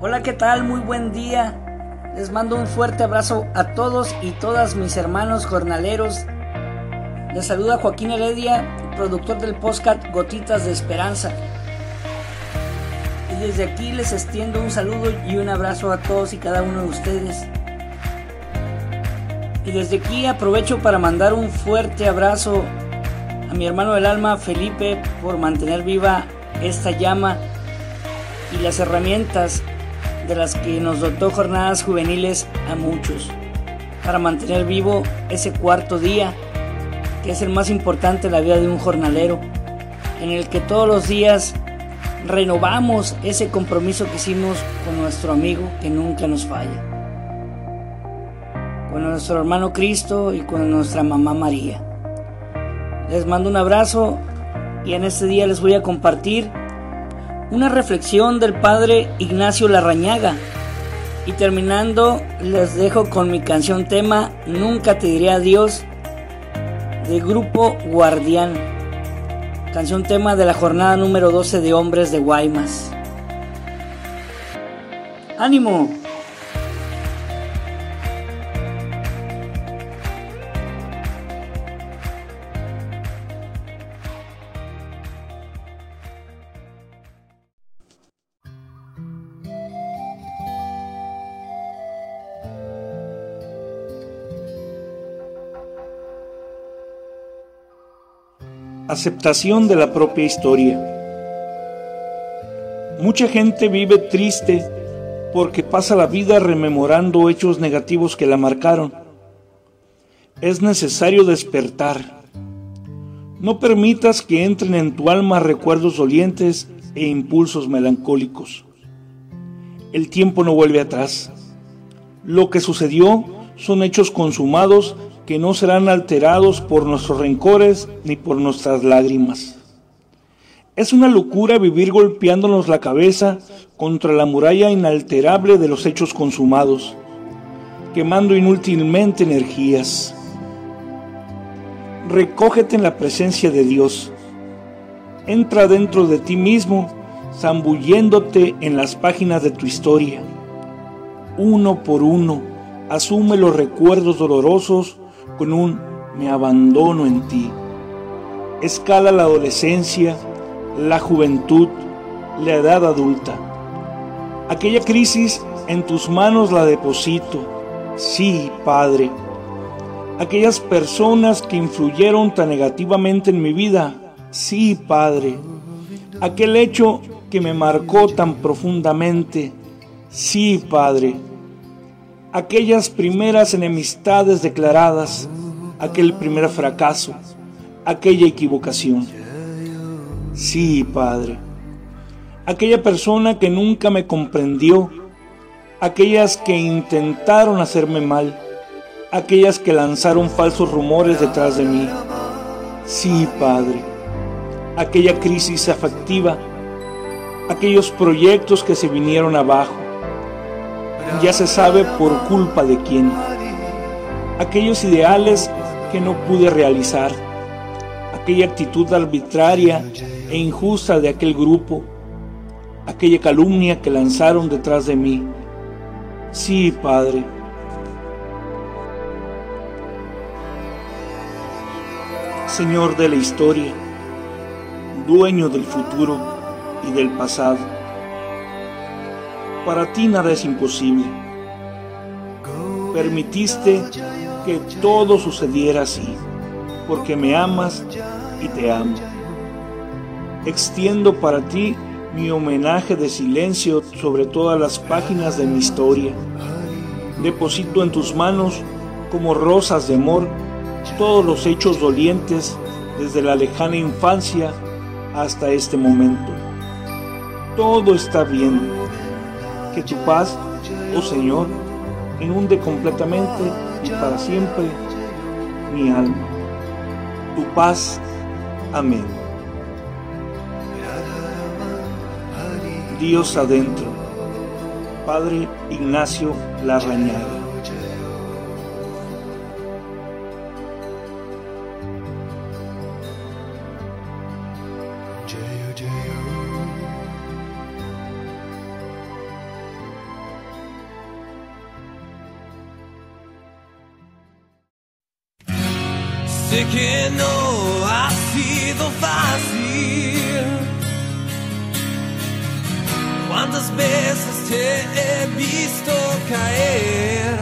Hola, ¿qué tal? Muy buen día. Les mando un fuerte abrazo a todos y todas mis hermanos jornaleros. Les saluda Joaquín Heredia, productor del podcast Gotitas de Esperanza. Y desde aquí les extiendo un saludo y un abrazo a todos y cada uno de ustedes. Y desde aquí aprovecho para mandar un fuerte abrazo a mi hermano del alma Felipe por mantener viva esta llama y las herramientas de las que nos dotó jornadas juveniles a muchos, para mantener vivo ese cuarto día, que es el más importante en la vida de un jornalero, en el que todos los días renovamos ese compromiso que hicimos con nuestro amigo que nunca nos falla, con nuestro hermano Cristo y con nuestra mamá María. Les mando un abrazo y en este día les voy a compartir una reflexión del padre Ignacio Larrañaga. Y terminando, les dejo con mi canción tema Nunca te diré adiós de grupo Guardián. Canción tema de la jornada número 12 de Hombres de Guaymas. ¡Ánimo! Aceptación de la propia historia. Mucha gente vive triste porque pasa la vida rememorando hechos negativos que la marcaron. Es necesario despertar. No permitas que entren en tu alma recuerdos dolientes e impulsos melancólicos. El tiempo no vuelve atrás. Lo que sucedió son hechos consumados que no serán alterados por nuestros rencores ni por nuestras lágrimas. Es una locura vivir golpeándonos la cabeza contra la muralla inalterable de los hechos consumados, quemando inútilmente energías. Recógete en la presencia de Dios. Entra dentro de ti mismo, zambulléndote en las páginas de tu historia. Uno por uno, asume los recuerdos dolorosos con un me abandono en ti. Escala la adolescencia, la juventud, la edad adulta. Aquella crisis en tus manos la deposito. Sí, Padre. Aquellas personas que influyeron tan negativamente en mi vida. Sí, Padre. Aquel hecho que me marcó tan profundamente. Sí, Padre aquellas primeras enemistades declaradas, aquel primer fracaso, aquella equivocación. Sí, Padre, aquella persona que nunca me comprendió, aquellas que intentaron hacerme mal, aquellas que lanzaron falsos rumores detrás de mí. Sí, Padre, aquella crisis afectiva, aquellos proyectos que se vinieron abajo, ya se sabe por culpa de quién. Aquellos ideales que no pude realizar, aquella actitud arbitraria e injusta de aquel grupo, aquella calumnia que lanzaron detrás de mí. Sí, Padre. Señor de la historia, dueño del futuro y del pasado para ti nada es imposible. Permitiste que todo sucediera así, porque me amas y te amo. Extiendo para ti mi homenaje de silencio sobre todas las páginas de mi historia. Deposito en tus manos, como rosas de amor, todos los hechos dolientes desde la lejana infancia hasta este momento. Todo está bien que tu paz, oh Señor, inunde completamente y para siempre mi alma. Tu paz. Amén. Dios adentro. Padre Ignacio Larrañaga. Sé que no ha sido fácil. ¿Cuántas veces te he visto caer?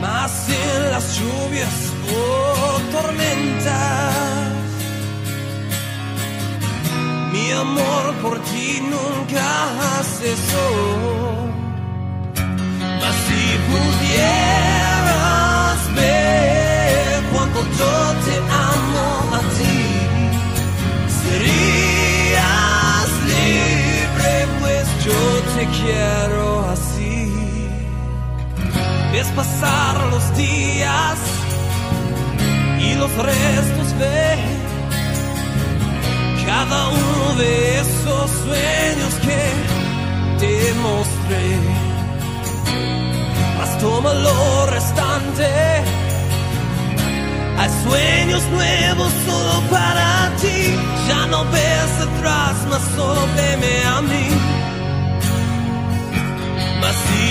Más en las lluvias o tormentas. Mi amor por ti nunca cesó. Pasar los días y los restos ves cada uno de esos sueños que te mostré. Mas toma lo restante. Hay sueños nuevos solo para ti. Ya no ves atrás, mas solo a mí. Mas si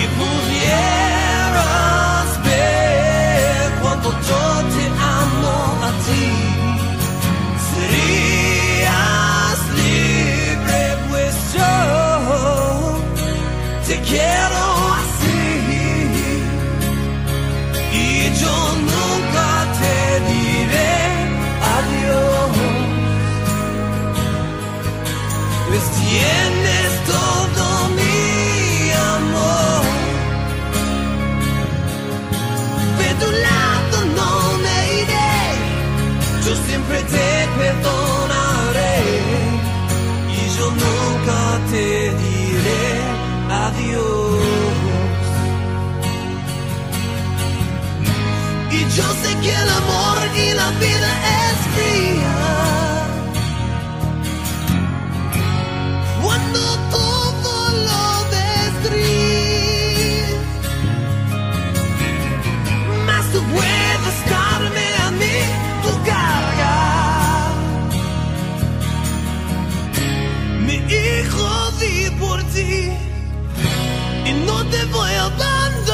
te quiero así. Y yo nunca te diré adiós, pues que el amor y la vida es fría. Cuando todo lo gris, más tú puedes darme a mí tu carga. Mi hijo di por ti y no te voy a abandonar,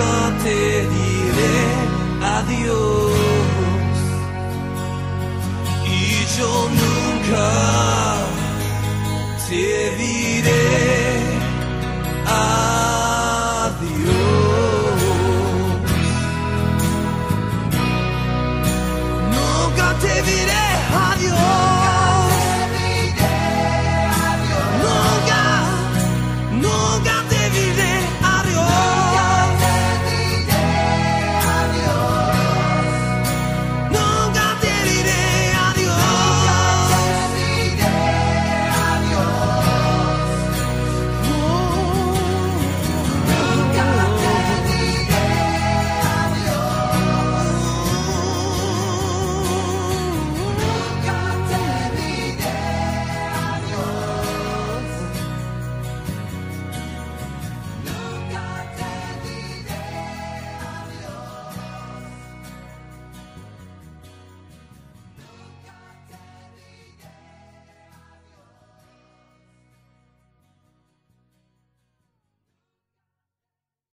nunca te diré adiós. Y yo nunca te diré.